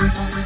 Bye.